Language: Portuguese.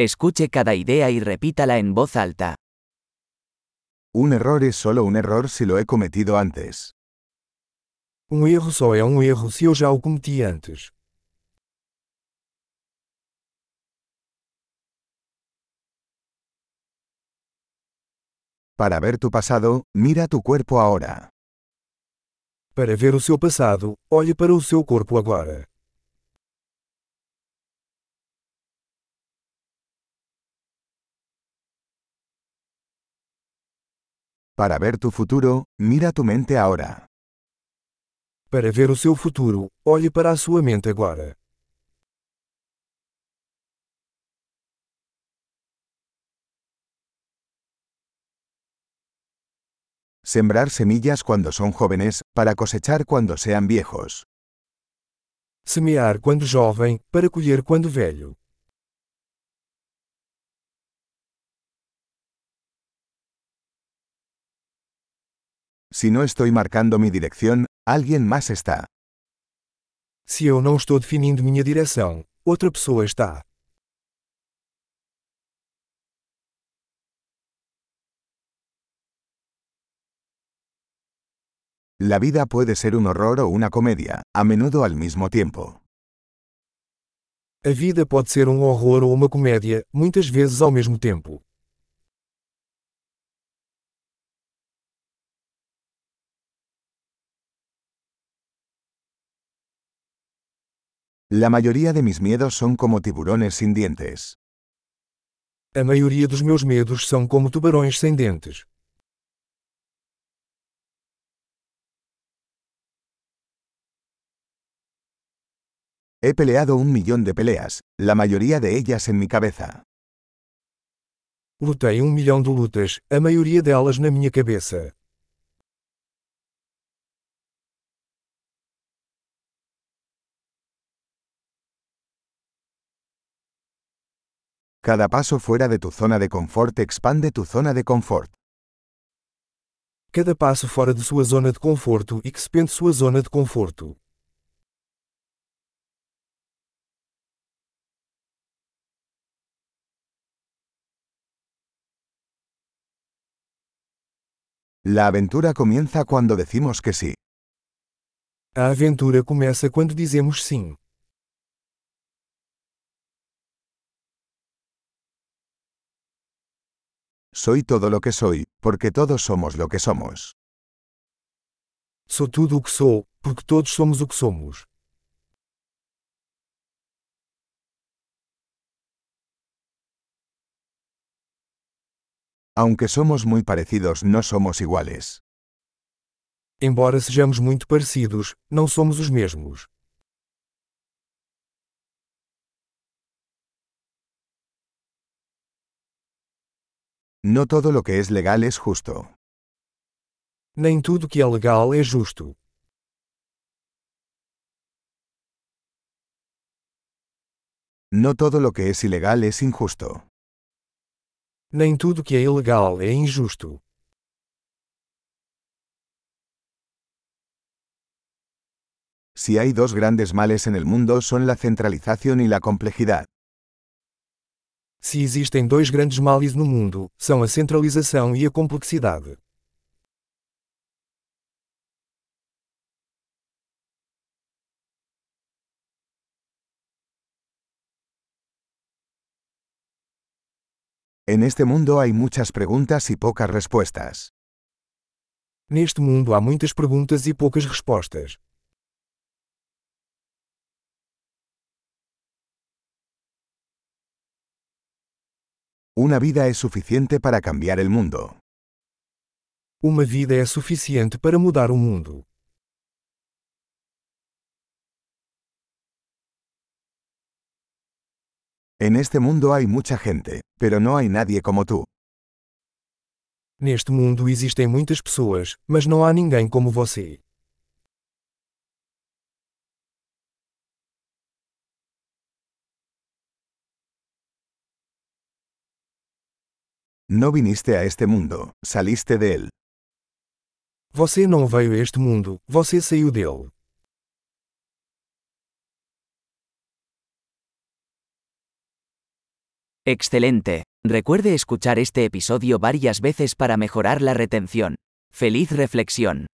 Escuche cada idea y repítala en voz alta. Un error es solo un error si lo he cometido antes. Um erro só é um erro se eu já o cometi antes. Para ver tu pasado, mira tu cuerpo ahora. Para ver o seu passado, olhe para o seu corpo agora. Para ver tu futuro, mira tu mente ahora. Para ver o seu futuro, olhe para a sua mente agora. Sembrar semillas cuando son jóvenes, para cosechar cuando sean viejos. Semear quando jovem, para colher quando velho. Si no estoy marcando mi dirección, alguien más está. Se eu não estou definindo minha direção, outra pessoa está. La vida puede ser un horror o una comedia, a menudo al mismo tiempo. A vida pode ser um horror ou uma comédia, muitas vezes ao mesmo tempo. La mayoría de mis miedos son como tiburones sin dientes. A maioria dos meus medos são como tubarões sem dentes. He peleado un millón de peleas, la mayoría de ellas en mi cabeza. Lutei um milhão de lutas, a maioria delas na minha cabeça. Cada paso fuera de tu zona de confort expande tu zona de confort. Cada passo fora de sua zona de conforto expande sua zona de conforto. La aventura comienza cuando decimos que sí. A aventura começa quando dizemos sim. Soy todo lo que soy, porque todos somos lo que somos. Sou tudo o que sou, porque todos somos o que somos. Aunque somos muy parecidos, no somos iguales. Embora sejamos muito parecidos, não somos os mesmos. No todo lo que es legal es justo. Nem tudo que é legal é justo. No todo lo que es ilegal es injusto. Nem tudo que é ilegal é injusto. Si hay dos grandes males en el mundo son la centralización y la complejidad. Se existem dois grandes males no mundo, são a centralização e a complexidade. En este mundo hay muchas preguntas y pocas respuestas. Neste mundo há muitas perguntas e poucas respostas. Una vida es suficiente para cambiar el mundo. Uma vida é suficiente para mudar o mundo. En este mundo hay mucha gente, pero no hay nadie como tú. Neste mundo existem muitas pessoas, mas não há ninguém como você. No viniste a este mundo, saliste de él. Você não veio a este mundo, você saiu dele. Excelente. Recuerde escuchar este episodio varias veces para mejorar la retención. Feliz reflexión.